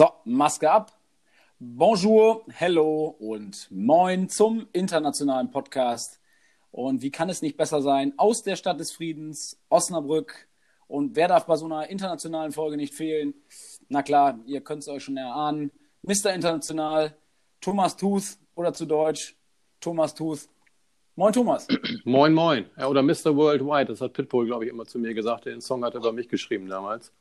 So, Maske ab. Bonjour, hello und moin zum internationalen Podcast. Und wie kann es nicht besser sein? Aus der Stadt des Friedens, Osnabrück. Und wer darf bei so einer internationalen Folge nicht fehlen? Na klar, ihr könnt es euch schon erahnen. Mr. International, Thomas Tooth oder zu Deutsch Thomas Tooth. Moin, Thomas. Moin, moin. Ja, oder Mr. Worldwide, das hat Pitbull, glaube ich, immer zu mir gesagt. Den Song hat er über mich geschrieben damals.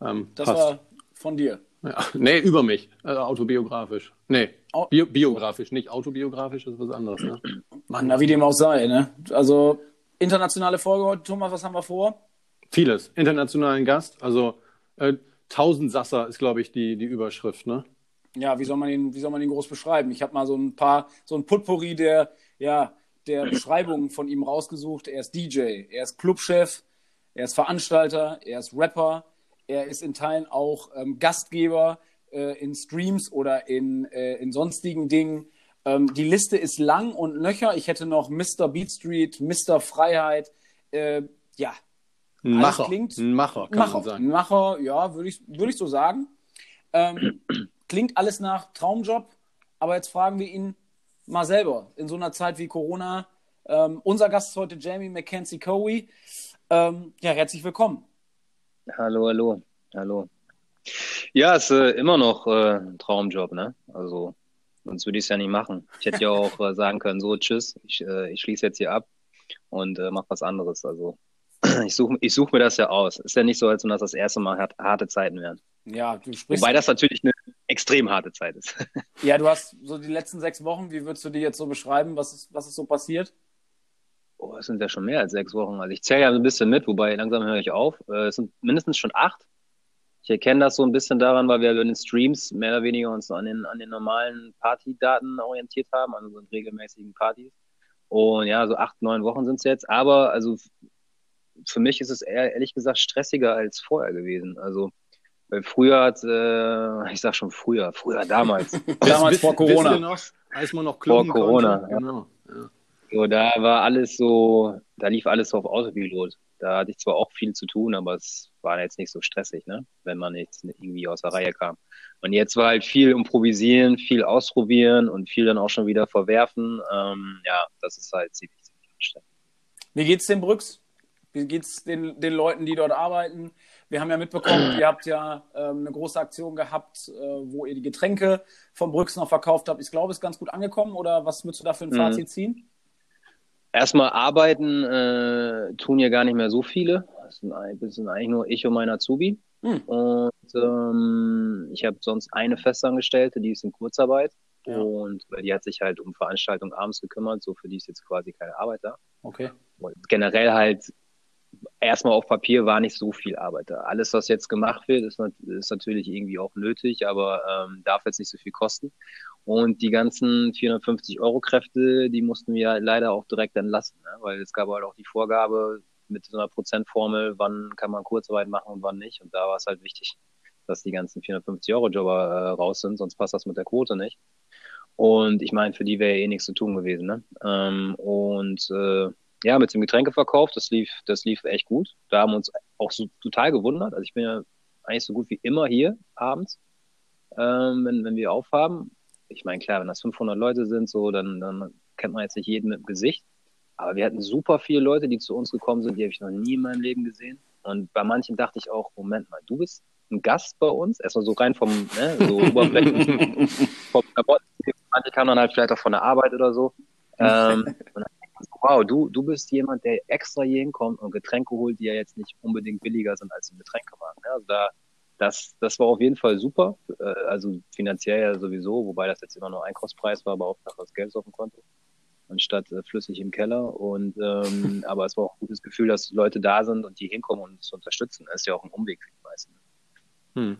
Ähm, das passt. war von dir. Ja, nee, über mich. Also autobiografisch. Nee, Bio biografisch, nicht autobiografisch, das ist was anderes. Ne? Mann, na, wie dem auch sei. Ne? Also, internationale Folge heute, Thomas, was haben wir vor? Vieles. Internationalen Gast. Also, äh, Sasser ist, glaube ich, die, die Überschrift, ne? Ja, wie soll man den, wie soll man den groß beschreiben? Ich habe mal so ein paar, so ein Putpourri der, ja, der Beschreibungen von ihm rausgesucht. Er ist DJ, er ist Clubchef, er ist Veranstalter, er ist Rapper, er ist in Teilen auch ähm, Gastgeber äh, in Streams oder in, äh, in sonstigen Dingen. Ähm, die Liste ist lang und nöcher. Ich hätte noch Mr. Beat Street, Mr. Freiheit. Äh, ja. Ein Macher. Klingt, ein Macher, kann Macher, man sagen. Ein Macher, ja, würde ich, würd ich so sagen. Ähm, klingt alles nach Traumjob, aber jetzt fragen wir ihn mal selber. In so einer Zeit wie Corona. Ähm, unser Gast ist heute Jamie McKenzie Cowie. Ähm, ja, herzlich willkommen. Hallo, hallo, hallo. Ja, ist äh, immer noch äh, ein Traumjob, ne? Also, sonst würde ich es ja nicht machen. Ich hätte ja auch äh, sagen können, so, tschüss, ich, äh, ich schließe jetzt hier ab und äh, mache was anderes. Also, ich suche ich such mir das ja aus. Ist ja nicht so, als wenn das das erste Mal hart, harte Zeiten wären. Ja, du sprichst. Wobei das natürlich eine extrem harte Zeit ist. ja, du hast so die letzten sechs Wochen, wie würdest du die jetzt so beschreiben? Was ist, was ist so passiert? Oh, es sind ja schon mehr als sechs Wochen. Also ich zähle ja ein bisschen mit, wobei langsam höre ich auf. Äh, es sind mindestens schon acht. Ich erkenne das so ein bisschen daran, weil wir in den Streams mehr oder weniger uns an den, an den normalen Partydaten orientiert haben, an unseren regelmäßigen Partys. Und ja, so acht, neun Wochen sind es jetzt. Aber also für mich ist es eher, ehrlich gesagt stressiger als vorher gewesen. Also weil früher hat, äh, ich sag schon früher, früher damals. damals vor Corona. Noch, als man noch vor Corona. Konnte. Genau. Ja. So, da war alles so, da lief alles so auf Autopilot. Da hatte ich zwar auch viel zu tun, aber es war jetzt nicht so stressig, ne? wenn man jetzt irgendwie aus der Reihe kam. Und jetzt war halt viel improvisieren, viel ausprobieren und viel dann auch schon wieder verwerfen. Ähm, ja, das ist halt ziemlich, ziemlich anstrengend. Wie geht's den Brücks? Wie geht's den, den Leuten, die dort arbeiten? Wir haben ja mitbekommen, ihr habt ja ähm, eine große Aktion gehabt, äh, wo ihr die Getränke vom Brücks noch verkauft habt. Ich glaube, es ist ganz gut angekommen oder was würdest du da für ein mhm. Fazit ziehen? Erstmal arbeiten äh, tun ja gar nicht mehr so viele. Das sind, das sind eigentlich nur ich und mein Azubi. Hm. Und ähm, ich habe sonst eine Festangestellte, die ist in Kurzarbeit. Ja. Und weil die hat sich halt um Veranstaltungen abends gekümmert, so für die ist jetzt quasi keine Arbeit da. Okay. Und generell halt erstmal auf Papier war nicht so viel Arbeit da. Alles, was jetzt gemacht wird, ist, ist natürlich irgendwie auch nötig, aber ähm, darf jetzt nicht so viel kosten. Und die ganzen 450 Euro Kräfte, die mussten wir leider auch direkt entlassen, ne? weil es gab halt auch die Vorgabe mit so einer Prozentformel, wann kann man Kurzarbeit machen und wann nicht. Und da war es halt wichtig, dass die ganzen 450 Euro Jobber äh, raus sind, sonst passt das mit der Quote nicht. Und ich meine, für die wäre eh nichts zu tun gewesen. Ne? Ähm, und äh, ja, mit dem Getränkeverkauf, das lief, das lief echt gut. Da haben wir uns auch so total gewundert. Also ich bin ja eigentlich so gut wie immer hier abends, ähm, wenn, wenn wir aufhaben ich meine, klar, wenn das 500 Leute sind, so, dann, dann kennt man jetzt nicht jeden mit dem Gesicht. Aber wir hatten super viele Leute, die zu uns gekommen sind, die habe ich noch nie in meinem Leben gesehen. Und bei manchen dachte ich auch, Moment mal, du bist ein Gast bei uns? Erstmal so rein vom, ne, so oberflächlich. vom Manche kamen dann halt vielleicht auch von der Arbeit oder so. Ähm, und dann, wow, du, du bist jemand, der extra hier hinkommt und Getränke holt, die ja jetzt nicht unbedingt billiger sind als im Getränkemarkt. Ne? Also da, das, das war auf jeden Fall super. Äh, also finanziell ja sowieso, wobei das jetzt immer nur Einkaufspreis war, aber auch das Geld auf dem Konto anstatt äh, flüssig im Keller. Und ähm, aber es war auch ein gutes Gefühl, dass Leute da sind und die hinkommen und uns unterstützen. Das ist ja auch ein Umweg für die meisten. Hm.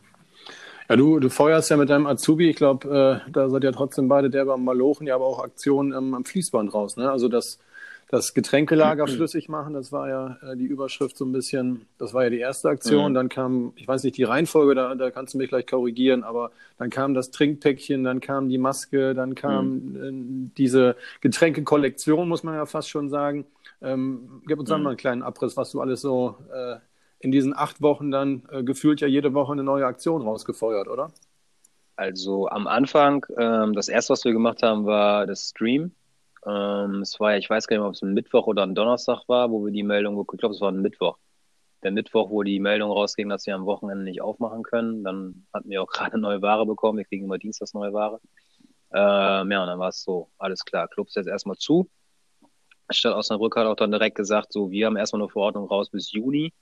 Ja, du, du feuerst ja mit deinem Azubi, ich glaube, äh, da seid ihr trotzdem beide der beim Malochen, ja aber auch Aktionen ähm, am Fließband raus, ne? Also das das Getränkelager flüssig machen, das war ja äh, die Überschrift so ein bisschen, das war ja die erste Aktion. Mhm. Dann kam, ich weiß nicht die Reihenfolge, da, da kannst du mich gleich korrigieren, aber dann kam das Trinkpäckchen, dann kam die Maske, dann kam mhm. äh, diese Getränkekollektion, muss man ja fast schon sagen. Ähm, gib uns dann mhm. mal einen kleinen Abriss, was du alles so äh, in diesen acht Wochen dann äh, gefühlt ja jede Woche eine neue Aktion rausgefeuert, oder? Also am Anfang, ähm, das erste, was wir gemacht haben, war das Stream. Ähm, es war ja, ich weiß gar nicht ob es ein Mittwoch oder ein Donnerstag war, wo wir die Meldung, ich glaube, es war ein Mittwoch. Der Mittwoch, wo die Meldung rausging, dass wir am Wochenende nicht aufmachen können. Dann hatten wir auch gerade neue Ware bekommen. Wir kriegen immer Dienstags neue Ware. Ähm, ja, und dann war es so, alles klar, Clubs jetzt erstmal zu. Stadt Osnabrück hat auch dann direkt gesagt, so, wir haben erstmal eine Verordnung raus bis Juni.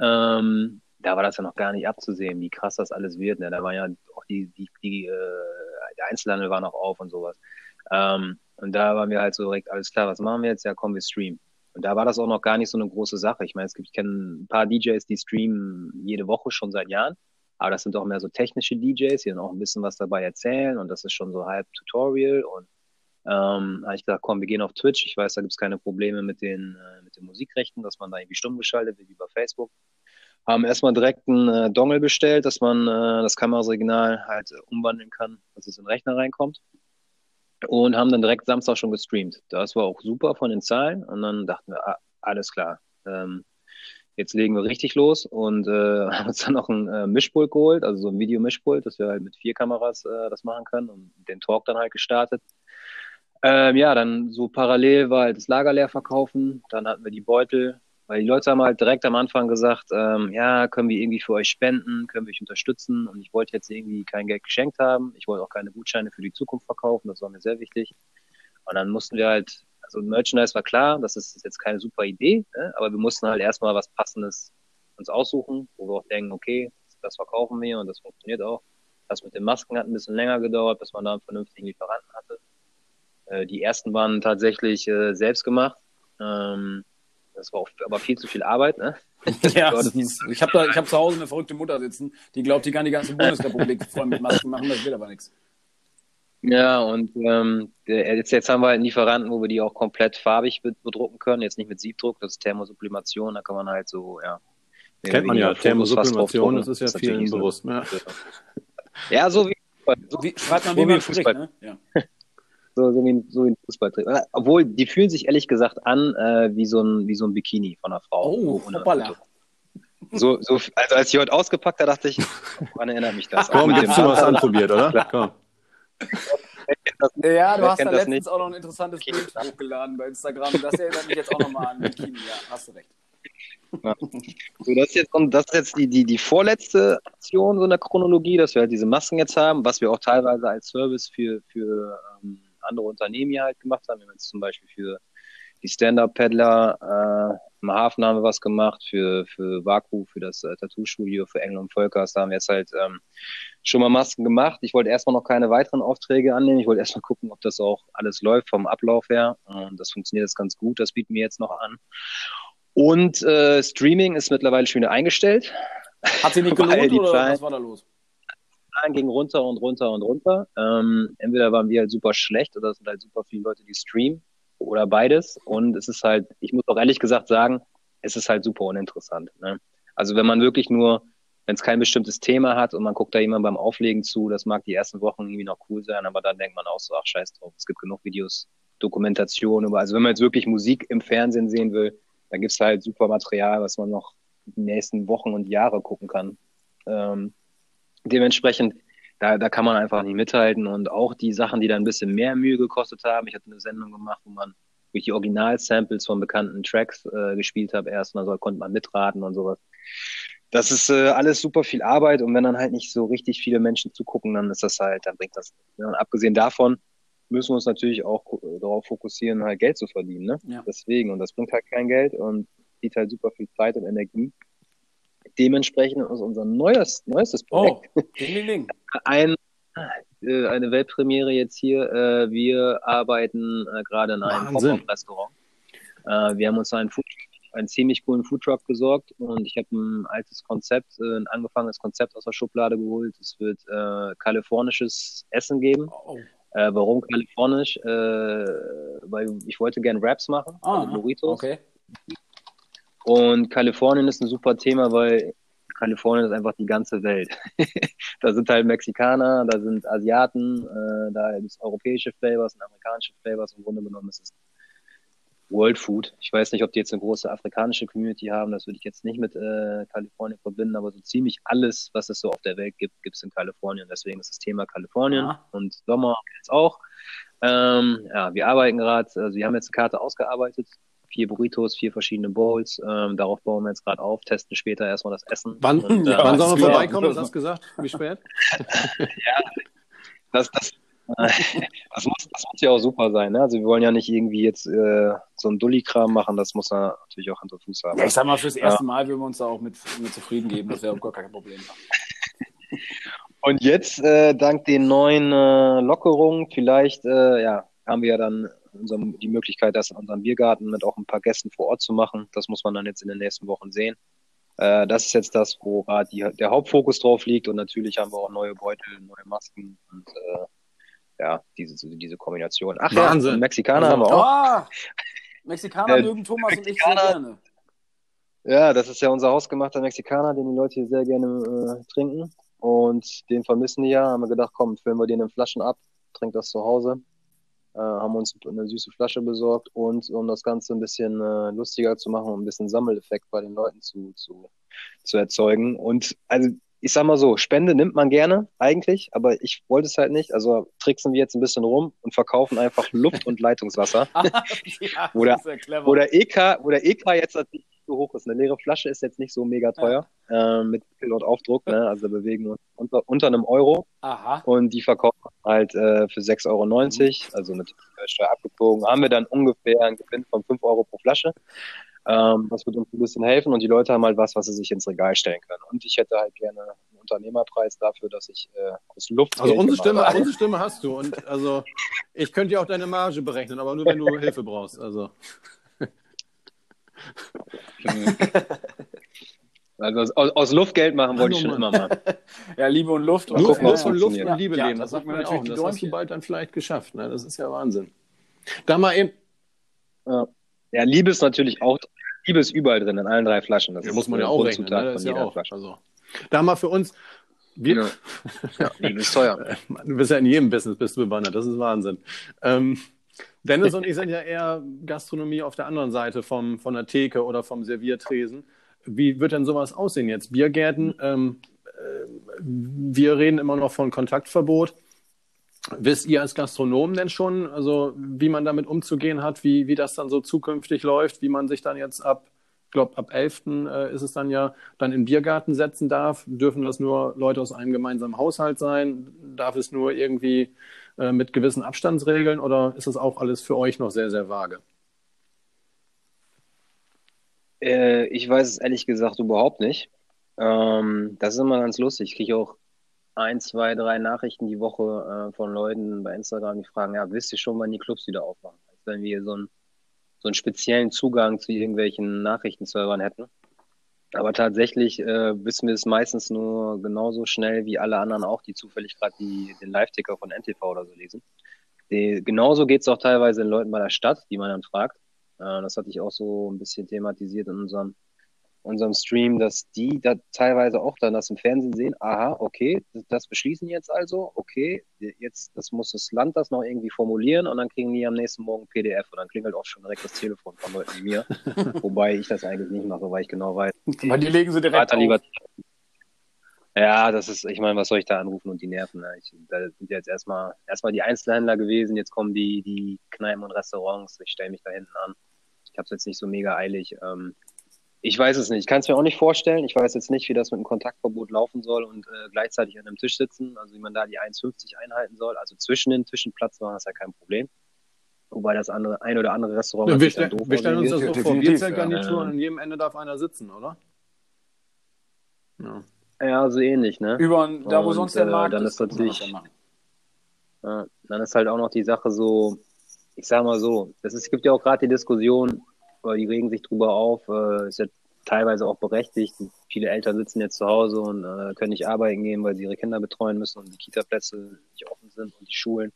Ähm, da war das ja noch gar nicht abzusehen, wie krass das alles wird. Ne? Da war ja auch die, die, die äh, der Einzelhandel war noch auf und sowas. Ähm, und da waren wir halt so direkt, alles klar, was machen wir jetzt? Ja, kommen wir streamen. Und da war das auch noch gar nicht so eine große Sache. Ich meine, es gibt, ich kenne ein paar DJs, die streamen jede Woche schon seit Jahren. Aber das sind auch mehr so technische DJs, die dann auch ein bisschen was dabei erzählen. Und das ist schon so halb Tutorial. Und ähm, habe ich gesagt, komm, wir gehen auf Twitch. Ich weiß, da gibt es keine Probleme mit den, äh, mit den Musikrechten, dass man da irgendwie stumm geschaltet wird, wie bei Facebook haben erstmal direkt einen äh, Dongle bestellt, dass man äh, das Kamerasignal halt äh, umwandeln kann, dass es in den Rechner reinkommt. Und haben dann direkt Samstag schon gestreamt. Das war auch super von den Zahlen. Und dann dachten wir, ah, alles klar. Ähm, jetzt legen wir richtig los und äh, haben uns dann noch ein äh, Mischpult geholt, also so ein Videomischpult, dass wir halt mit vier Kameras äh, das machen können und den Talk dann halt gestartet. Ähm, ja, dann so parallel war halt das Lager leer verkaufen. Dann hatten wir die Beutel weil die Leute haben halt direkt am Anfang gesagt, ähm, ja, können wir irgendwie für euch spenden, können wir euch unterstützen. Und ich wollte jetzt irgendwie kein Geld geschenkt haben. Ich wollte auch keine Gutscheine für die Zukunft verkaufen. Das war mir sehr wichtig. Und dann mussten wir halt, also Merchandise war klar, das ist jetzt keine super Idee, ne? aber wir mussten halt erstmal was Passendes uns aussuchen, wo wir auch denken, okay, das verkaufen wir und das funktioniert auch. Das mit den Masken hat ein bisschen länger gedauert, bis man da einen vernünftigen Lieferanten hatte. Äh, die ersten waren tatsächlich äh, selbst gemacht. Ähm, das war auch, aber viel zu viel Arbeit, ne? ja, ist, ich habe hab zu Hause eine verrückte Mutter sitzen, die glaubt, die kann die ganze Bundesrepublik voll mit Masken machen, das wird aber nichts. Ja, und ähm, jetzt, jetzt haben wir halt einen Lieferanten, wo wir die auch komplett farbig bedrucken können. Jetzt nicht mit Siebdruck, das ist Thermosublimation, da kann man halt so, ja. Kennt man ja, Thermosublimation, das ist ja vielen bewusst. Ja. ja, so wie, so, wie schreibt man, wie man Fußball. Spricht, ne? ja. So, so, wie, so wie ein Fußballtrainer. Obwohl, die fühlen sich ehrlich gesagt an äh, wie, so ein, wie so ein Bikini von einer Frau. Oh, hoppala. So, so, also als ich heute ausgepackt habe, dachte ich, woran erinnert mich das? Komm, jetzt du was anprobiert, oder? Komm. Ja, du hast da letztens nicht. auch noch ein interessantes Bild hochgeladen bei Instagram. Das erinnert mich jetzt auch nochmal an Bikini. Ja, hast du recht. Ja. So, das ist jetzt, das ist jetzt die, die, die vorletzte Aktion so in der Chronologie, dass wir halt diese Masken jetzt haben, was wir auch teilweise als Service für, für ähm, andere Unternehmen hier halt gemacht haben. Wir haben jetzt zum Beispiel für die Stand-Up-Paddler äh, im Hafen haben wir was gemacht, für, für Vaku, für das äh, Tattoo-Studio, für Engel und Völkers. Da haben wir jetzt halt ähm, schon mal Masken gemacht. Ich wollte erstmal noch keine weiteren Aufträge annehmen. Ich wollte erstmal gucken, ob das auch alles läuft vom Ablauf her. Und das funktioniert jetzt ganz gut. Das bieten wir jetzt noch an. Und äh, Streaming ist mittlerweile schon wieder eingestellt. Hat sie nicht gelohnt oder was war da los? Zahlen gingen runter und runter und runter. Ähm, entweder waren wir halt super schlecht oder es sind halt super viele Leute, die streamen oder beides. Und es ist halt, ich muss auch ehrlich gesagt sagen, es ist halt super uninteressant. Ne? Also wenn man wirklich nur, wenn es kein bestimmtes Thema hat und man guckt da jemand beim Auflegen zu, das mag die ersten Wochen irgendwie noch cool sein, aber dann denkt man auch so, ach scheiß drauf, es gibt genug Videos, Dokumentation über, also wenn man jetzt wirklich Musik im Fernsehen sehen will, dann gibt es halt super Material, was man noch die nächsten Wochen und Jahre gucken kann. Ähm, dementsprechend, da, da kann man einfach nicht mithalten. Und auch die Sachen, die da ein bisschen mehr Mühe gekostet haben. Ich hatte eine Sendung gemacht, wo man durch die Original-Samples von bekannten Tracks äh, gespielt habe erst und dann konnte man mitraten und sowas. Das ist äh, alles super viel Arbeit und wenn dann halt nicht so richtig viele Menschen zugucken, dann ist das halt, dann bringt das. Ja, und abgesehen davon müssen wir uns natürlich auch darauf fokussieren, halt Geld zu verdienen. Ne? Ja. Deswegen, und das bringt halt kein Geld und zieht halt super viel Zeit und Energie. Dementsprechend ist unser neues, neuestes Projekt oh, ding, ding. Ein, äh, eine Weltpremiere jetzt hier. Äh, wir arbeiten äh, gerade in einem Pop-Up-Restaurant. wir haben uns einen, Food, einen ziemlich coolen Foodtruck besorgt und ich habe ein altes Konzept, ein angefangenes Konzept aus der Schublade geholt. Es wird äh, kalifornisches Essen geben. Oh. Äh, warum kalifornisch? Äh, weil ich wollte gerne Raps machen, ah, also Burritos. Okay. Und Kalifornien ist ein super Thema, weil Kalifornien ist einfach die ganze Welt. da sind halt Mexikaner, da sind Asiaten, äh, da gibt es europäische Flavors und amerikanische Flavors. Im Grunde genommen ist es World Food. Ich weiß nicht, ob die jetzt eine große afrikanische Community haben, das würde ich jetzt nicht mit äh, Kalifornien verbinden, aber so ziemlich alles, was es so auf der Welt gibt, gibt es in Kalifornien. Deswegen ist das Thema Kalifornien ja. und Sommer jetzt auch. Ähm, ja, wir arbeiten gerade, also wir haben jetzt eine Karte ausgearbeitet, vier Burritos, vier verschiedene Bowls. Ähm, darauf bauen wir jetzt gerade auf, testen später erstmal das Essen. Wann, und, äh, wann sollen wir vorbeikommen? Was hast du gesagt? Wie spät? ja, das, das, das, muss, das muss ja auch super sein. Ne? Also wir wollen ja nicht irgendwie jetzt äh, so ein Dulli-Kram machen, das muss ja natürlich auch Hand und Fuß haben. Ja, ich sag mal, fürs erste Mal würden wir uns da auch mit, mit zufrieden geben, das wäre gar kein Problem. Und jetzt, äh, dank den neuen äh, Lockerungen, vielleicht äh, ja, haben wir ja dann unserem, die Möglichkeit, das in unserem Biergarten mit auch ein paar Gästen vor Ort zu machen. Das muss man dann jetzt in den nächsten Wochen sehen. Äh, das ist jetzt das, wo die, der Hauptfokus drauf liegt. Und natürlich haben wir auch neue Beutel, neue Masken und äh, ja, diese, diese Kombination. Ach Wahnsinn. ja, Mexikaner also, haben wir auch. Oh, Mexikaner äh, mögen Thomas Mexikaner, und ich sehr gerne. Ja, das ist ja unser hausgemachter Mexikaner, den die Leute hier sehr gerne äh, trinken. Und den vermissen die ja. Haben wir gedacht, komm, füllen wir den in Flaschen ab, trinkt das zu Hause. Äh, haben uns eine süße Flasche besorgt und um das Ganze ein bisschen äh, lustiger zu machen, um ein bisschen Sammeleffekt bei den Leuten zu, zu, zu erzeugen. Und also ich sag mal so, Spende nimmt man gerne eigentlich, aber ich wollte es halt nicht. Also tricksen wir jetzt ein bisschen rum und verkaufen einfach Luft- und Leitungswasser. ja, wo, der, ja wo, der EK, wo der EK jetzt so hoch ist. Eine leere Flasche ist jetzt nicht so mega teuer ja. äh, mit Pilot Aufdruck. Ne? Also bewegen wir uns unter, unter einem Euro. Aha. Und die verkaufen halt äh, für 6,90 Euro, mhm. also mit Steuer abgebogen. Haben wir dann ungefähr einen Gewinn von 5 Euro pro Flasche. Ähm, das wird uns ein bisschen helfen und die Leute haben halt was, was sie sich ins Regal stellen können. Und ich hätte halt gerne einen Unternehmerpreis dafür, dass ich äh, aus Luft. Also unsere Stimme, unsere Stimme hast du und also ich könnte ja auch deine Marge berechnen, aber nur wenn du Hilfe brauchst. Also. Also aus, aus, Luft Geld machen wollte ich schon immer mal. ja, Liebe und Luft. Und Nur gucken, von Luft und Liebe ja, leben. Das, sagt man ja auch. Das hast du bald dann vielleicht geschafft. Ne? Das ist ja Wahnsinn. Da mal eben. Ja. ja, Liebe ist natürlich auch. Liebe ist überall drin, in allen drei Flaschen. Das ja, muss man ja auch rechnen. Ne? Das ist ja auch. Also, da mal für uns. Wir, ja. ja, Liebe ist teuer. Du bist ja in jedem Business bist du bewandert. Das ist Wahnsinn. Ähm, Dennis und ich sind ja eher Gastronomie auf der anderen Seite vom, von der Theke oder vom Serviertresen. Wie wird denn sowas aussehen jetzt? Biergärten, ähm, äh, wir reden immer noch von Kontaktverbot. Wisst ihr als Gastronomen denn schon, also wie man damit umzugehen hat, wie, wie das dann so zukünftig läuft, wie man sich dann jetzt ab, ich glaube ab 11. Äh, ist es dann ja, dann in Biergarten setzen darf? Dürfen das nur Leute aus einem gemeinsamen Haushalt sein? Darf es nur irgendwie äh, mit gewissen Abstandsregeln oder ist das auch alles für euch noch sehr, sehr vage? Äh, ich weiß es ehrlich gesagt überhaupt nicht. Ähm, das ist immer ganz lustig. Ich kriege auch ein, zwei, drei Nachrichten die Woche äh, von Leuten bei Instagram, die fragen, ja, wisst ihr schon, wann die Clubs wieder aufmachen? Als wenn wir so, ein, so einen speziellen Zugang zu irgendwelchen Nachrichtenservern hätten. Aber tatsächlich äh, wissen wir es meistens nur genauso schnell wie alle anderen auch, die zufällig gerade den Live-Ticker von NTV oder so lesen. Die, genauso geht es auch teilweise den Leuten bei der Stadt, die man dann fragt. Äh, das hatte ich auch so ein bisschen thematisiert in unserem unserem Stream, dass die da teilweise auch dann das im Fernsehen sehen, aha, okay, das beschließen jetzt also, okay, jetzt, das muss das Land das noch irgendwie formulieren und dann kriegen die am nächsten Morgen PDF und dann klingelt auch schon direkt das Telefon von Leuten wie mir, wobei ich das eigentlich nicht mache, weil ich genau weiß. Weil die legen sie direkt auf. Lieber, ja, das ist, ich meine, was soll ich da anrufen und die nerven? Ne? Ich, da sind jetzt erstmal erstmal die Einzelhändler gewesen, jetzt kommen die, die Kneipen und Restaurants, ich stelle mich da hinten an. Ich habe es jetzt nicht so mega eilig. Ähm, ich weiß es nicht. Ich kann es mir auch nicht vorstellen. Ich weiß jetzt nicht, wie das mit dem Kontaktverbot laufen soll und äh, gleichzeitig an einem Tisch sitzen. Also wie man da die 1,50 einhalten soll. Also zwischen den Tischen Platz machen ist ja kein Problem. Wobei das andere, ein oder andere Restaurant. Ja, wir, stell, wir stellen uns das so vor. Bierzeltgarnitur ja. und an jedem Ende darf einer sitzen, oder? Ja, ja so ähnlich, ne? Über da, wo und, sonst der äh, Markt dann ist. Natürlich, ja, dann ist halt auch noch die Sache so, ich sag mal so, es gibt ja auch gerade die Diskussion, die regen sich drüber auf, äh, ist ja teilweise auch berechtigt. Viele Eltern sitzen jetzt zu Hause und äh, können nicht arbeiten gehen, weil sie ihre Kinder betreuen müssen und die Kita-Plätze nicht offen sind und die Schulen.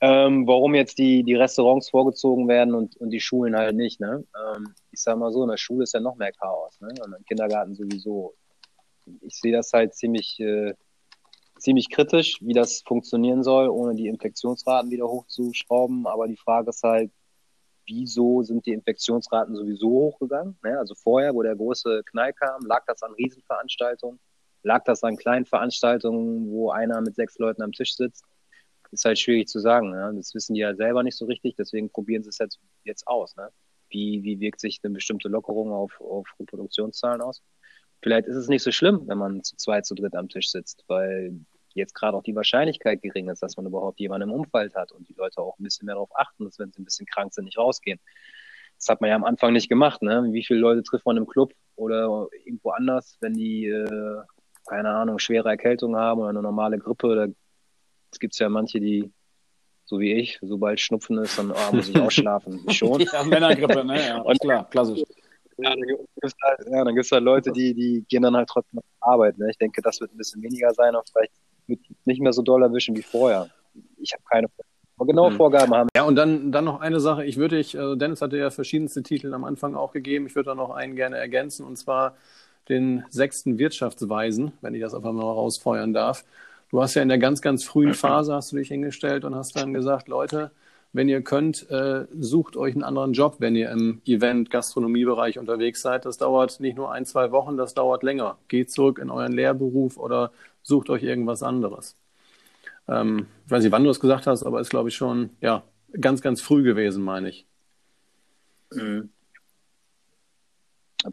Ähm, warum jetzt die, die Restaurants vorgezogen werden und, und die Schulen halt nicht, ne? Ähm, ich sag mal so, in der Schule ist ja noch mehr Chaos, ne? Und im Kindergarten sowieso. Ich sehe das halt ziemlich, äh, ziemlich kritisch, wie das funktionieren soll, ohne die Infektionsraten wieder hochzuschrauben. Aber die Frage ist halt, wieso sind die Infektionsraten sowieso hochgegangen? Ne? Also vorher, wo der große Knall kam, lag das an Riesenveranstaltungen, lag das an kleinen Veranstaltungen, wo einer mit sechs Leuten am Tisch sitzt? Ist halt schwierig zu sagen. Ne? Das wissen die ja selber nicht so richtig, deswegen probieren sie es jetzt, jetzt aus. Ne? Wie, wie wirkt sich eine bestimmte Lockerung auf, auf Reproduktionszahlen aus? Vielleicht ist es nicht so schlimm, wenn man zu zweit, zu dritt am Tisch sitzt, weil jetzt gerade auch die Wahrscheinlichkeit gering ist, dass man überhaupt jemanden im Umfeld hat und die Leute auch ein bisschen mehr darauf achten, dass wenn sie ein bisschen krank sind, nicht rausgehen. Das hat man ja am Anfang nicht gemacht. Ne? Wie viele Leute trifft man im Club oder irgendwo anders, wenn die, äh, keine Ahnung, schwere Erkältung haben oder eine normale Grippe? Da gibt es ja manche, die, so wie ich, sobald Schnupfen ist, dann oh, muss ich ausschlafen. Schon. ja, Männergrippe, ne? Ja, und, klar, klassisch. Ja, dann gibt es halt, ja, halt Leute, die, die gehen dann halt trotzdem arbeiten. Ne? Ich denke, das wird ein bisschen weniger sein und vielleicht nicht mehr so doll erwischen wie vorher. Ich habe keine genaue hm. Vorgaben haben. Ja, und dann, dann noch eine Sache. Ich würde dich, also Dennis hatte ja verschiedenste Titel am Anfang auch gegeben. Ich würde da noch einen gerne ergänzen und zwar den sechsten Wirtschaftsweisen, wenn ich das einfach mal rausfeuern darf. Du hast ja in der ganz, ganz frühen Phase hast du dich hingestellt und hast dann gesagt, Leute, wenn ihr könnt, äh, sucht euch einen anderen Job, wenn ihr im Event-Gastronomiebereich unterwegs seid. Das dauert nicht nur ein, zwei Wochen, das dauert länger. Geht zurück in euren Lehrberuf oder sucht euch irgendwas anderes. Ähm, ich weiß nicht, wann du es gesagt hast, aber ist, glaube ich, schon ja, ganz, ganz früh gewesen, meine ich. Mhm.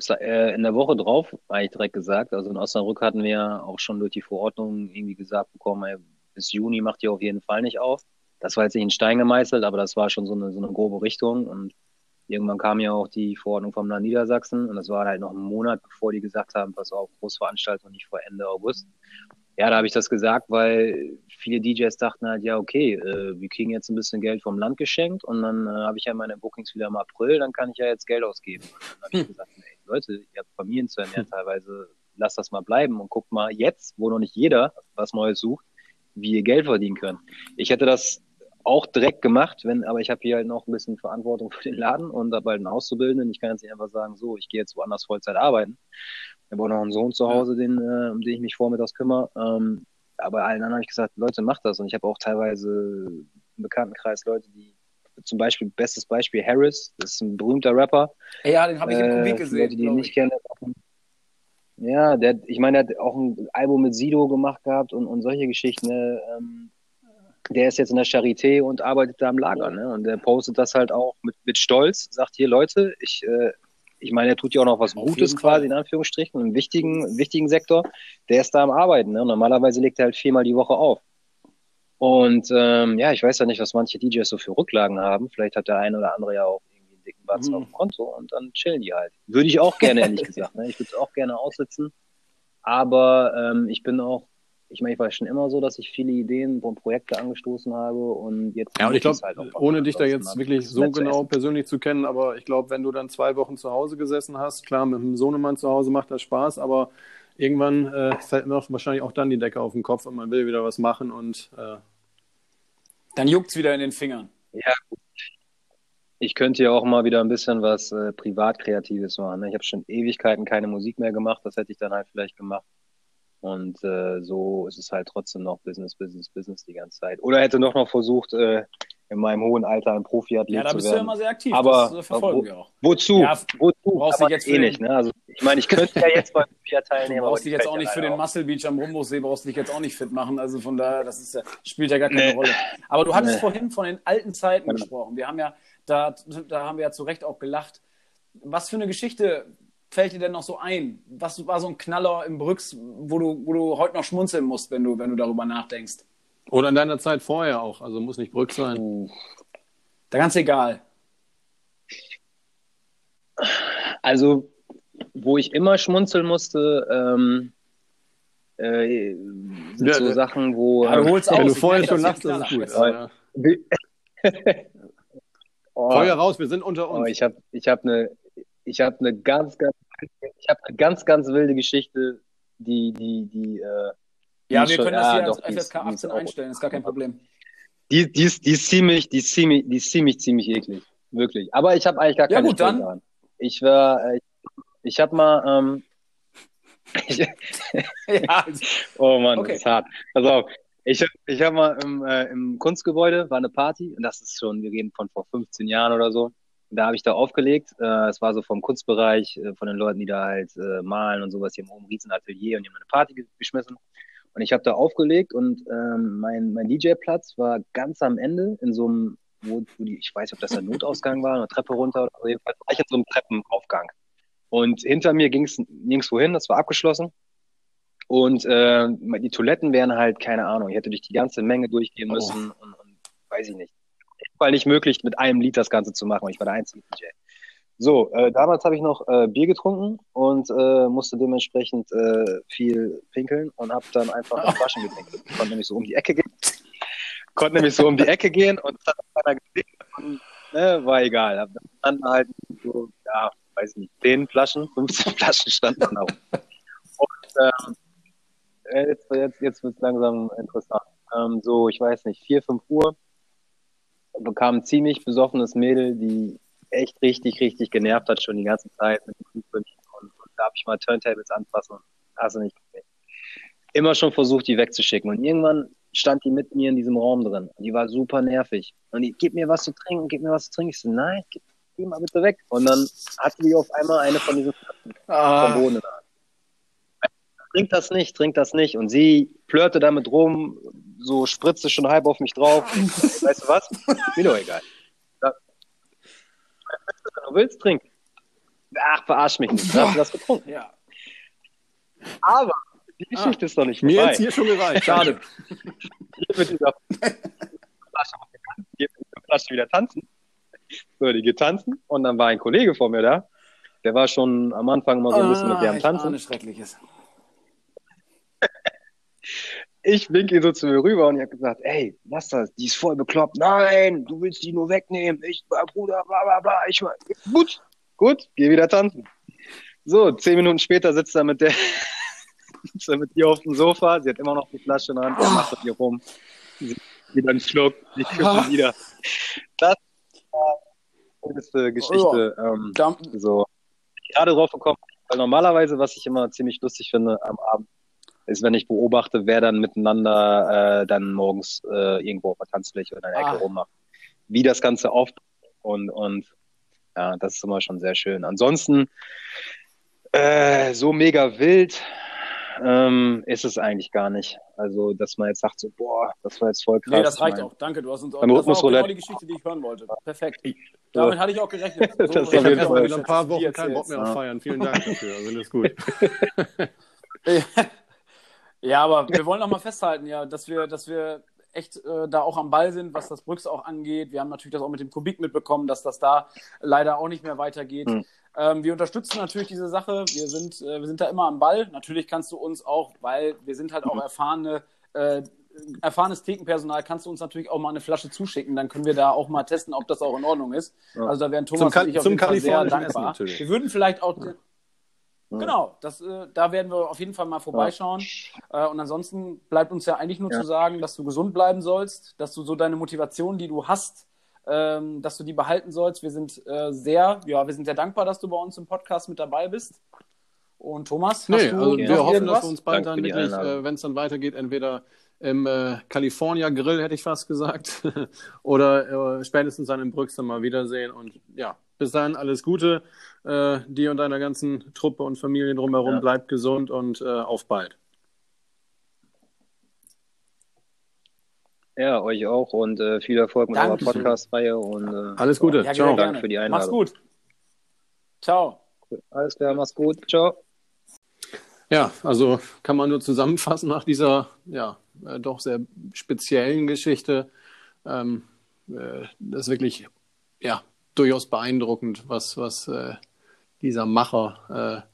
Da, äh, in der Woche drauf eigentlich direkt gesagt. Also in Osnabrück hatten wir auch schon durch die Verordnung irgendwie gesagt bekommen, ey, bis Juni macht ihr auf jeden Fall nicht auf. Das war jetzt nicht in Stein gemeißelt, aber das war schon so eine, so eine grobe Richtung. Und irgendwann kam ja auch die Verordnung vom Land Niedersachsen und das war halt noch ein Monat, bevor die gesagt haben, pass auf, Großveranstaltung nicht vor Ende August. Ja, da habe ich das gesagt, weil viele DJs dachten halt, ja, okay, äh, wir kriegen jetzt ein bisschen Geld vom Land geschenkt und dann äh, habe ich ja meine Bookings wieder im April, dann kann ich ja jetzt Geld ausgeben. Und dann habe ich hm. gesagt, ey, Leute, ihr habt Familien zu ernähren teilweise, lasst das mal bleiben und guckt mal jetzt, wo noch nicht jeder was Neues sucht, wie ihr Geld verdienen könnt. Ich hätte das auch direkt gemacht, wenn, aber ich habe hier halt noch ein bisschen Verantwortung für den Laden und habe halt einen Auszubildenden. Ich kann jetzt nicht einfach sagen, so, ich gehe jetzt woanders Vollzeit arbeiten. Ich habe auch noch einen Sohn zu Hause, den, äh, um den ich mich vormittags kümmere. Ähm, aber allen anderen habe ich gesagt, Leute, macht das. Und ich habe auch teilweise im Bekanntenkreis Leute, die zum Beispiel, bestes Beispiel, Harris, das ist ein berühmter Rapper. Ja, den habe ich im Kubik äh, gesehen. Leute, die ihn nicht kennen. Ja, der, ich meine, der hat auch ein Album mit Sido gemacht gehabt und, und solche Geschichten. Ne? Ähm, der ist jetzt in der Charité und arbeitet da im Lager. Ne? Und der postet das halt auch mit, mit Stolz, sagt hier, Leute, ich, äh, ich meine, er tut ja auch noch was Gutes quasi, in Anführungsstrichen, im wichtigen, wichtigen Sektor. Der ist da am Arbeiten. Ne? Normalerweise legt er halt viermal die Woche auf. Und ähm, ja, ich weiß ja nicht, was manche DJs so für Rücklagen haben. Vielleicht hat der eine oder andere ja auch irgendwie einen dicken Batzen mhm. auf dem Konto und dann chillen die halt. Würde ich auch gerne, ehrlich gesagt. Ne? Ich würde es auch gerne aussitzen. Aber ähm, ich bin auch ich meine, ich war schon immer so, dass ich viele Ideen und Projekte angestoßen habe und jetzt. Ja, und ich glaube, halt ohne dich da jetzt wirklich so genau persönlich zu kennen, aber ich glaube, wenn du dann zwei Wochen zu Hause gesessen hast, klar, mit einem Sohnemann zu Hause macht das Spaß, aber irgendwann äh, fällt mir wahrscheinlich auch dann die Decke auf den Kopf und man will wieder was machen und. Äh, dann juckt es wieder in den Fingern. Ja, gut. Ich könnte ja auch mal wieder ein bisschen was äh, Privat-Kreatives machen. Ne? Ich habe schon Ewigkeiten keine Musik mehr gemacht. Das hätte ich dann halt vielleicht gemacht. Und äh, so ist es halt trotzdem noch Business, Business, Business die ganze Zeit. Oder hätte noch noch versucht, äh, in meinem hohen Alter ein Profiathlet zu werden. Ja, da bist du ja immer sehr aktiv. Aber das verfolgen wo, wir auch. Wozu? Ja, wozu? Brauchst du jetzt eh nicht. Ne? Also ich meine, ich könnte ja jetzt bei Olympia teilnehmen. Du brauchst dich jetzt auch nicht für den Muscle Beach am Rumbuchsee, brauchst dich jetzt auch nicht fit machen. Also von daher, das ist ja, spielt ja gar keine nee. Rolle. Aber du hattest nee. vorhin von den alten Zeiten genau. gesprochen. Wir haben ja, da, da haben wir ja zu Recht auch gelacht. Was für eine Geschichte fällt dir denn noch so ein? Was war so ein Knaller im Brücks, wo du, wo du heute noch schmunzeln musst, wenn du, wenn du darüber nachdenkst? Oder in deiner Zeit vorher auch, also muss nicht Brück sein. Da ganz egal. Also, wo ich immer schmunzeln musste, ähm, äh, sind ja, so ja. Sachen, wo. Ja, du holst Wenn du vorher schon lachst, das ist gut. Ja. oh. Feuer raus, wir sind unter uns. Oh, ich habe ich hab eine ich hab ne ganz, ganz ich habe eine ganz, ganz wilde Geschichte, die, die, die. Äh, ja, wir schon, können das hier doch, als FSK 18 einstellen, ist gar kein Problem. Die, die, ist, die ist ziemlich, die ist ziemlich, die ist ziemlich, ziemlich eklig. Wirklich. Aber ich habe eigentlich gar keine ja, gut, dann. Daran. Ich war, äh, ich, ich habe mal, ähm, ja. oh Mann, okay. das ist hart. Pass auf. Ich, ich habe mal im, äh, im Kunstgebäude, war eine Party, und das ist schon, wir reden von vor 15 Jahren oder so da habe ich da aufgelegt. Äh, es war so vom Kunstbereich, äh, von den Leuten, die da halt äh, malen und sowas. Die haben oben riesen Atelier und die haben eine Party geschmissen. Und ich habe da aufgelegt und ähm, mein, mein DJ-Platz war ganz am Ende in so einem, wo, wo die, ich weiß nicht, ob das ein Notausgang war, eine Treppe runter, oder jedenfalls war ich in so einem Treppenaufgang. Und hinter mir ging es nirgendwo hin, das war abgeschlossen. Und äh, die Toiletten wären halt, keine Ahnung, ich hätte durch die ganze Menge durchgehen oh. müssen oh. und, und weiß ich nicht. Fall nicht möglich, mit einem Lied das Ganze zu machen. Ich war der einzige DJ. So, äh, damals habe ich noch äh, Bier getrunken und äh, musste dementsprechend äh, viel pinkeln und habe dann einfach in Flaschen gepinkelt. Konnte nämlich so um die Ecke gehen. Konnte nämlich so um die Ecke gehen und das hat keiner gesehen und ne, war egal. Hab dann halt so, ja, weiß ich nicht, 10 Flaschen, 15 Flaschen standen dann auch. Und ähm, jetzt, jetzt, jetzt wird es langsam interessant. Ähm, so, ich weiß nicht, 4, 5 Uhr bekam ein ziemlich besoffenes Mädel, die echt richtig, richtig genervt hat schon die ganze Zeit mit dem und, und da habe ich mal Turntables anfassen und hast du nicht gesehen. Immer schon versucht, die wegzuschicken und irgendwann stand die mit mir in diesem Raum drin und die war super nervig und die, gib mir was zu trinken, gib mir was zu trinken. Ich so, nein, gib, geh mal bitte weg. Und dann hatte die auf einmal eine von diesen ah. der Hand trink das nicht, trink das nicht. Und sie flirte damit rum, so spritzte schon halb auf mich drauf. weißt du was? Mir doch egal. Wenn du willst, trink. Ach, verarsch mich nicht. Hast du das getrunken? Ja. Aber die Geschichte ah, ist doch nicht vorbei. Mir jetzt hier schon gereicht. Schade. Hier mit dieser Flasche, hier mit dieser Flasche wieder tanzen. So, die geht tanzen und dann war ein Kollege vor mir da. Der war schon am Anfang mal so ein bisschen ah, mit der am Tanzen. Schreckliches ich winke ihn so zu mir rüber und ich habe gesagt, ey, was das? Die ist voll bekloppt. Nein, du willst die nur wegnehmen. Ich, Bruder, bla bla bla. Ich war, gut, gut, geh wieder tanzen. So, zehn Minuten später sitzt er mit der sitzt er mit ihr auf dem Sofa. Sie hat immer noch die Flasche in der Hand. Er macht mit ihr rum. Sie wieder einen Schluck. Ich küsse wieder. Das war die beste Geschichte. Ähm, so, gerade drauf gekommen. Weil normalerweise, was ich immer ziemlich lustig finde am Abend, ist, wenn ich beobachte, wer dann miteinander äh, dann morgens äh, irgendwo auf der Tanzfläche oder in der Ecke ah. rummacht. Wie das Ganze aufbaut und, und ja, das ist immer schon sehr schön. Ansonsten äh, so mega wild ähm, ist es eigentlich gar nicht. Also, dass man jetzt sagt so, boah, das war jetzt voll krass. Nee, das reicht auch. Danke, du hast uns auch, das war auch genau die Geschichte, die ich hören wollte. Perfekt. Damit hatte ich auch gerechnet. So, das ich habe jetzt mal wieder ein paar Wochen keinen Bock mehr auf Feiern. Vielen Dank dafür. Also, das ist gut. Ja, aber wir wollen auch mal festhalten, ja, dass wir, dass wir echt äh, da auch am Ball sind, was das Brücks auch angeht. Wir haben natürlich das auch mit dem Kubik mitbekommen, dass das da leider auch nicht mehr weitergeht. Mhm. Ähm, wir unterstützen natürlich diese Sache. Wir sind, äh, wir sind da immer am Ball. Natürlich kannst du uns auch, weil wir sind halt auch hm. erfahrene, äh, erfahrenes Thekenpersonal, kannst du uns natürlich auch mal eine Flasche zuschicken. Dann können wir da auch mal testen, ob das auch in Ordnung ist. Ja. Also da wären Thomas zum, und ich auf jeden Fall sehr dankbar. Wir würden vielleicht auch ja. Genau, das, äh, da werden wir auf jeden Fall mal vorbeischauen. Ja. Äh, und ansonsten bleibt uns ja eigentlich nur ja. zu sagen, dass du gesund bleiben sollst, dass du so deine Motivation, die du hast, ähm, dass du die behalten sollst. Wir sind äh, sehr, ja, wir sind sehr dankbar, dass du bei uns im Podcast mit dabei bist. Und Thomas, nee, also wir hoffen, irgendwas? dass wir uns bald Dank dann wirklich, äh, wenn es dann weitergeht, entweder im äh, California Grill, hätte ich fast gesagt, oder äh, spätestens dann im Brüx dann mal wiedersehen. Und ja, bis dahin alles Gute äh, dir und deiner ganzen Truppe und Familie drumherum. Ja. Bleibt gesund und äh, auf bald. Ja, euch auch und äh, viel Erfolg mit Dankeschön. eurer Podcast-Reihe und äh, alles Gute. Ja, Ciao. Danke für die Einladung. Mach's gut. Ciao. Alles klar, mach's gut. Ciao. Ja, also kann man nur zusammenfassen nach dieser ja äh, doch sehr speziellen Geschichte. Ähm, äh, das ist wirklich ja durchaus beeindruckend, was, was äh, dieser Macher äh,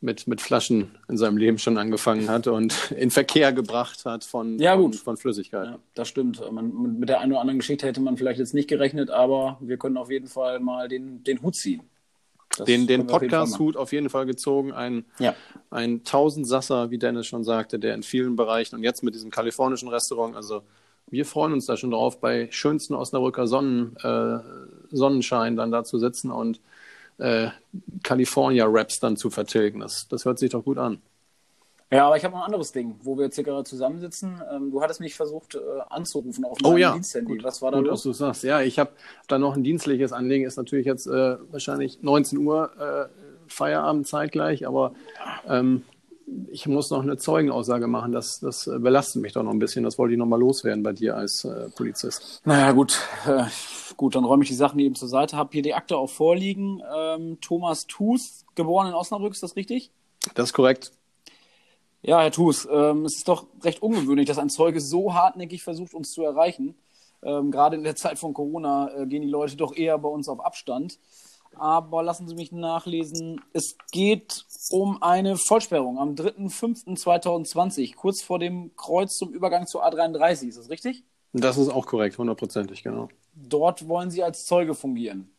mit, mit Flaschen in seinem Leben schon angefangen hat und in Verkehr gebracht hat von, ja, gut. von, von Flüssigkeit. Ja, das stimmt. Man, mit der einen oder anderen Geschichte hätte man vielleicht jetzt nicht gerechnet, aber wir können auf jeden Fall mal den, den Hut ziehen. Den den Podcast-Hut auf jeden Fall gezogen. Ein, ja. ein Tausendsasser, wie Dennis schon sagte, der in vielen Bereichen und jetzt mit diesem kalifornischen Restaurant, also wir freuen uns da schon drauf, bei schönsten Osnabrücker Sonnen, äh, Sonnenschein dann da zu sitzen und äh, California Raps dann zu vertilgen. Das, das hört sich doch gut an. Ja, aber ich habe noch ein anderes Ding, wo wir jetzt hier gerade zusammensitzen. Ähm, du hattest mich versucht äh, anzurufen auf Oh meinem ja, Diensthandy. gut, Was war da gut, los? du sagst. Ja, ich habe da noch ein dienstliches Anliegen. Ist natürlich jetzt äh, wahrscheinlich 19 Uhr äh, Feierabend zeitgleich, aber ähm, ich muss noch eine Zeugenaussage machen. Das, das äh, belastet mich doch noch ein bisschen. Das wollte ich noch mal loswerden bei dir als äh, Polizist. Naja, gut. Äh, gut, dann räume ich die Sachen eben zur Seite. Hab hier die Akte auch vorliegen. Ähm, Thomas Thus, geboren in Osnabrück, ist das richtig? Das ist korrekt. Ja, Herr Thus, ähm, es ist doch recht ungewöhnlich, dass ein Zeuge so hartnäckig versucht, uns zu erreichen. Ähm, gerade in der Zeit von Corona äh, gehen die Leute doch eher bei uns auf Abstand. Aber lassen Sie mich nachlesen. Es geht um eine Vollsperrung am 3.5.2020, kurz vor dem Kreuz zum Übergang zur A33. Ist das richtig? Das ist auch korrekt, hundertprozentig, genau. Dort wollen Sie als Zeuge fungieren.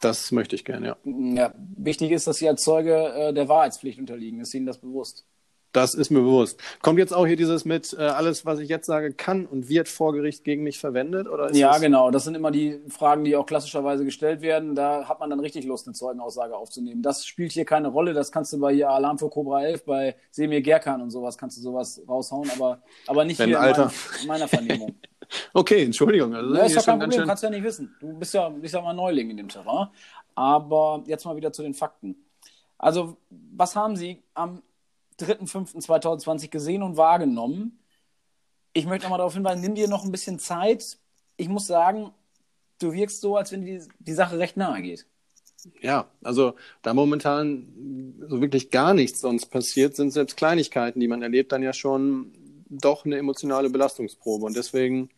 Das möchte ich gerne, ja. Ja, wichtig ist, dass Sie als Zeuge äh, der Wahrheitspflicht unterliegen. Ist Ihnen das bewusst? Das ist mir bewusst. Kommt jetzt auch hier dieses mit, äh, alles, was ich jetzt sage, kann und wird vor Gericht gegen mich verwendet? Oder ist Ja, das... genau. Das sind immer die Fragen, die auch klassischerweise gestellt werden. Da hat man dann richtig Lust, eine Zeugenaussage aufzunehmen. Das spielt hier keine Rolle. Das kannst du bei hier Alarm für Cobra 11, bei Semir Gerkan und sowas, kannst du sowas raushauen, aber, aber nicht Wenn hier in, Alter- mein, in meiner Vernehmung. Okay, Entschuldigung. Also Ja, ist doch kein Problem, schön- kannst du ja nicht wissen. Du bist ja, bist ja mal Neuling in dem Terrain. Aber jetzt mal wieder zu den Fakten. Also, was haben Sie am 3.5.2020 gesehen und wahrgenommen? Ich möchte nochmal darauf hinweisen, nimm dir noch ein bisschen Zeit. Ich muss sagen, du wirkst so, als wenn die, die Sache recht nahe geht. Ja, also da momentan so wirklich gar nichts sonst passiert, sind selbst Kleinigkeiten, die man erlebt, dann ja schon doch eine emotionale Belastungsprobe. Und deswegen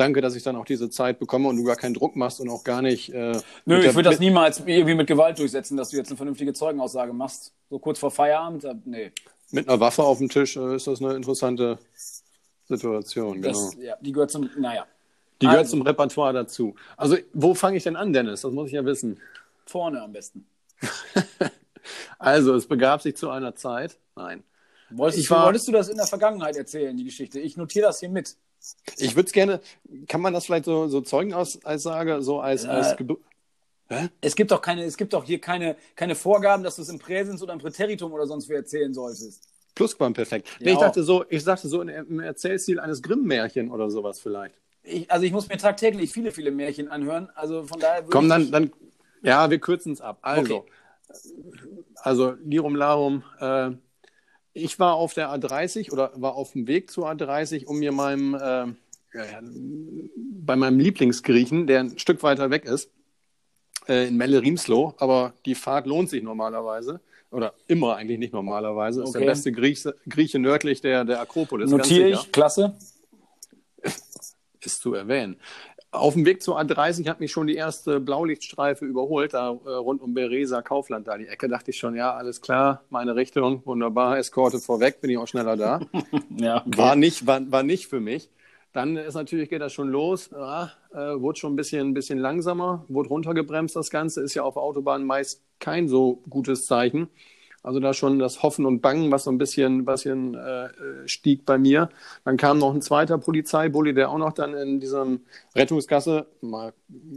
danke, dass ich dann auch diese Zeit bekomme und du gar keinen Druck machst und auch gar nicht. Äh, Nö, ich würde das niemals irgendwie mit Gewalt durchsetzen, dass du jetzt eine vernünftige Zeugenaussage machst. So kurz vor Feierabend, äh, nee. Mit einer Waffe auf dem Tisch äh, ist das eine interessante Situation. Genau. Das, ja, die gehört zum, naja, Die gehört also- zum Repertoire dazu. Also, wo fange ich denn an, Dennis? Das muss ich ja wissen. vorne am besten. Also, es begab sich zu einer Zeit. Nein. Wolltest, Ich war- wolltest du das in der Vergangenheit erzählen, die Geschichte? Ich notiere das hier mit. Ich würde es gerne, kann man das vielleicht so, so Zeugenaussage, so als, Ja. als Gebü- Es gibt doch keine, es gibt doch hier keine, keine Vorgaben, dass du es im Präsens oder im Präteritum oder sonst wie erzählen solltest. Plusquamperfekt. Ja, Nee, ich dachte so, ich sagte so im Erzählstil eines Grimm-Märchen oder sowas vielleicht. Ich, also ich muss mir tagtäglich viele, viele Märchen anhören. Also von daher Komm, dann, dann, ja, wir kürzen es ab. Also, Okay. also Lirum Larum, äh, ich war auf der A30 oder war auf dem Weg zur A30, um mir meinem, äh, bei meinem Lieblingsgriechen, der ein Stück weiter weg ist, äh, in Melle-Riemslow, aber die Fahrt lohnt sich normalerweise. Oder immer eigentlich nicht normalerweise. Ist Okay. der beste Grieche, Grieche nördlich der, der Akropolis. notiere ich, klasse. ist zu erwähnen. Auf dem Weg zur A30 hat mich schon die erste Blaulichtstreife überholt, da äh, rund um Beresa, Kaufland, da die Ecke. Dachte ich schon, ja, alles klar, meine Richtung, wunderbar, Eskorte vorweg, bin ich auch schneller da. Ja, War nicht, war, war nicht für mich. Dann ist natürlich, geht das schon los, ja, äh, wurde schon ein bisschen, ein bisschen langsamer, wurde runtergebremst. Das Ganze ist ja auf Autobahnen meist kein so gutes Zeichen. Also da schon das Hoffen und Bangen, was so ein bisschen, bisschen äh, äh, stieg bei mir. Dann kam noch ein zweiter Polizeibully, der auch noch dann in diesem Rettungsgasse, mal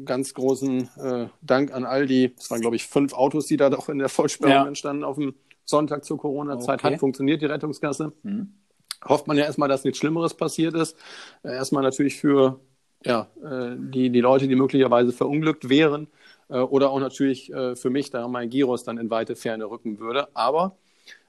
ganz großen äh, Dank an all die, es waren glaube ich fünf Autos, die da doch in der Vollsperrung Ja. entstanden auf dem Sonntag zur Corona-Zeit. Okay. Hat funktioniert die Rettungsgasse hofft man ja erstmal, dass nichts Schlimmeres passiert ist. Äh, Erstmal natürlich für ja, äh, die, die Leute, die möglicherweise verunglückt wären äh, oder auch natürlich äh, für mich, da mein Gyros dann in weite Ferne rücken würde. Aber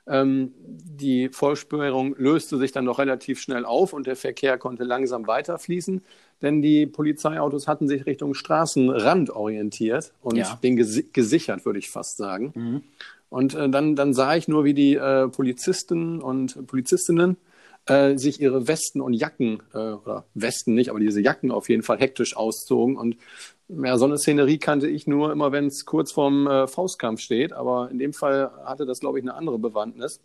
ähm, die Vollsperrung löste sich dann doch relativ schnell auf und der Verkehr konnte langsam weiterfließen, denn die Polizeiautos hatten sich Richtung Straßenrand orientiert und Ja. den gesi gesichert, würde ich fast sagen. Und äh, dann, dann sah ich nur, wie die äh, Polizisten und Polizistinnen äh, sich ihre Westen und Jacken, äh, oder Westen nicht, aber diese Jacken auf jeden Fall hektisch auszogen. Und ja, so eine Szenerie kannte ich nur immer, wenn es kurz vorm äh, Faustkampf steht. Aber in dem Fall hatte das, glaube ich, eine andere Bewandtnis,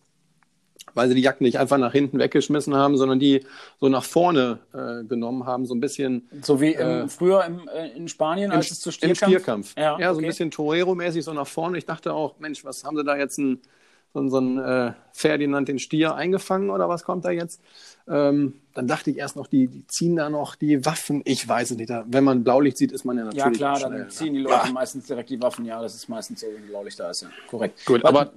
weil sie die Jacken nicht einfach nach hinten weggeschmissen haben, sondern die so nach vorne äh, genommen haben, so ein bisschen So wie im, Äh, früher im, äh, in Spanien, als es zu im Stierkampf... Stierkampf. Ja, so okay. ein bisschen Torero-mäßig so nach vorne. Ich dachte auch, Mensch, was haben sie da jetzt ein, so, ein- so ein äh, Ferdinand den Stier eingefangen oder was kommt da jetzt? Ähm, dann dachte ich erst noch, die, die ziehen da noch die Waffen. Ich weiß es nicht. Da, wenn man Blaulicht sieht, ist man ja natürlich Ja, klar, schnell, dann ne? ziehen die Leute meistens direkt die Waffen. Ja, das ist meistens so, wenn Blaulicht da ist. Ja. Korrekt. Gut, Was- aber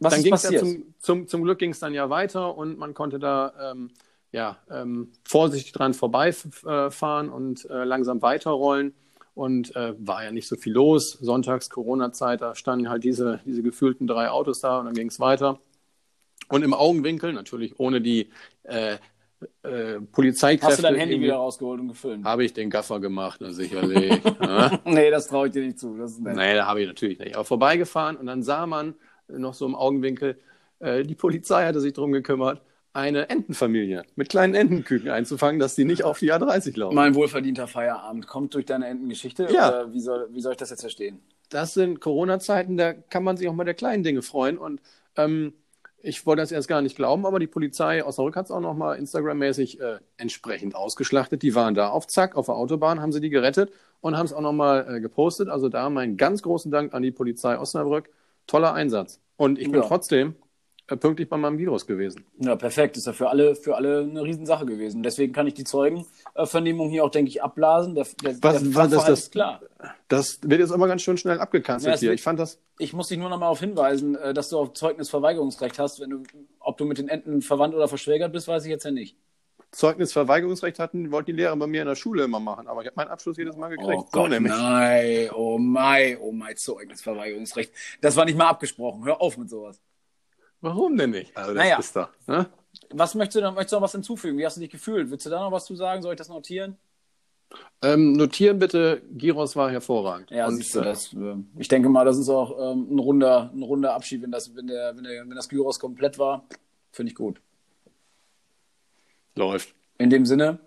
Was dann ist ging's passiert? Ja zum, zum, zum Glück ging es dann ja weiter und man konnte da ähm, ja, ähm, vorsichtig dran vorbeifahren und äh, langsam weiterrollen. Und äh, war ja nicht so viel los. Sonntags, Corona-Zeit, da standen halt diese, diese gefühlten drei Autos da und dann ging es weiter. Und im Augenwinkel, natürlich ohne die äh, äh, Polizeikräfte. Hast du dein Handy wieder rausgeholt und gefilmt? Habe ich den Gaffer gemacht, na sicherlich. ja. Nee, das traue ich dir nicht zu. Das ist nett. Nee, da habe ich natürlich nicht. Aber vorbeigefahren und dann sah man noch so im Augenwinkel, äh, die Polizei hatte sich darum gekümmert, eine Entenfamilie mit kleinen Entenküken einzufangen, dass die nicht auf die A30 laufen. Mein wohlverdienter Feierabend kommt durch deine Entengeschichte. Ja. Oder wie soll, wie soll ich das jetzt verstehen? das sind Corona-Zeiten, da kann man sich auch mal der kleinen Dinge freuen. Und ähm, ich wollte das erst gar nicht glauben, aber die Polizei Osnabrück hat es auch noch mal Instagram-mäßig äh, entsprechend ausgeschlachtet. Die waren da auf Zack, auf der Autobahn, haben sie die gerettet und haben es auch noch mal äh, gepostet. Also da meinen ganz großen Dank an die Polizei Osnabrück. Toller Einsatz. Und ich bin Ja. trotzdem pünktlich bei meinem Virus gewesen. Ja, perfekt. Ist ja für alle, für alle eine Riesensache gewesen. Deswegen kann ich die Zeugenvernehmung hier auch, denke ich, abblasen. Der, der, Was- der was ist das? ist klar. Das wird jetzt immer ganz schön schnell abgekanzelt Ja, hier. wird- Ich fand das. Ich muss dich nur noch mal darauf hinweisen, äh, dass du auf Zeugnisverweigerungsrecht hast. Wenn du, ob du mit den Enten verwandt oder verschwägert bist, weiß ich jetzt ja nicht. Zeugnisverweigerungsrecht hatten, wollten die Lehrer bei mir in der Schule immer machen, aber ich habe meinen Abschluss jedes Mal gekriegt. Oh Gott, nein, oh mein, oh mein Zeugnisverweigerungsrecht. Das war nicht mal abgesprochen. Hör auf mit sowas. Warum denn nicht? Also das Naja. ist da. Ne? Was möchtest du, da- möchtest du noch was hinzufügen? Wie hast du dich gefühlt? Willst du da noch was zu sagen? Soll ich das notieren? Ähm, notieren bitte, Giros war hervorragend. Ja, Und, siehst du, äh, das, äh, ich denke mal, das ist auch ähm, ein, runder, ein runder Abschied, wenn das, wenn, der, wenn, der, wenn das Gyros komplett war. Finde ich gut. läuft. In dem Sinne,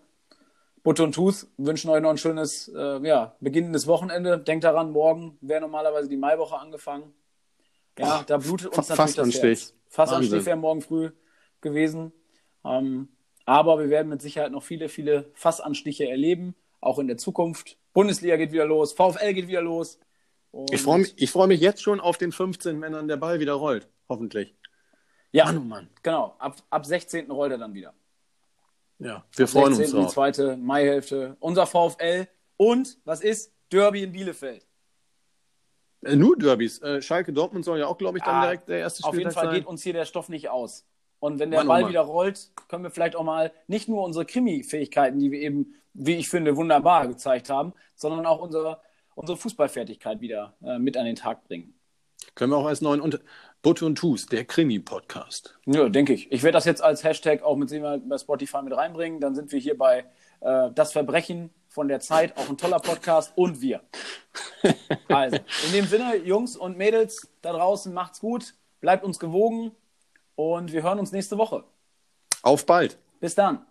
Butter und Tooth wünschen euch noch ein schönes, äh, ja, beginnendes Wochenende. Denkt daran, morgen wäre normalerweise die Maiwoche angefangen. Ja, da blutet uns Fa- natürlich das Fastanstich. Herz. Fastanstich Wahnsinn. wäre morgen früh gewesen. Ähm, aber wir werden mit Sicherheit noch viele, viele Fassanstiche erleben, auch in der Zukunft. Bundesliga geht wieder los, VfL geht wieder los. Ich freue mich, ich freu mich jetzt schon auf den 15, wenn dann der Ball wieder rollt. Hoffentlich. Ja, Mann, oh Mann. genau. Ab, ab 16. rollt er dann wieder. Ja, wir freuen 16. uns die drauf. zweite Maihälfte. Unser VfL und was ist? Derby in Bielefeld. Äh, nur Derbys. Äh, Schalke Dortmund soll ja auch, glaube ich, dann Ah, direkt der erste Auf jeden Spieltag Fall sein. geht uns hier der Stoff nicht aus. Und wenn der Mann, oh Ball Mann. wieder rollt, können wir vielleicht auch mal nicht nur unsere Krimi-Fähigkeiten, die wir eben, wie ich finde, wunderbar gezeigt haben, sondern auch unsere, unsere Fußballfertigkeit wieder äh, mit an den Tag bringen. Können wir auch als neuen Unter Butte und Tus, der Krimi-Podcast. Ja, denke ich. Ich werde das jetzt als Hashtag auch mit bei Spotify mit reinbringen. Dann sind wir hier bei äh, Das Verbrechen von der Zeit, auch ein toller Podcast und wir. Also, in dem Sinne, Jungs und Mädels da draußen, macht's gut, bleibt uns gewogen und wir hören uns nächste Woche. Auf bald! Bis dann.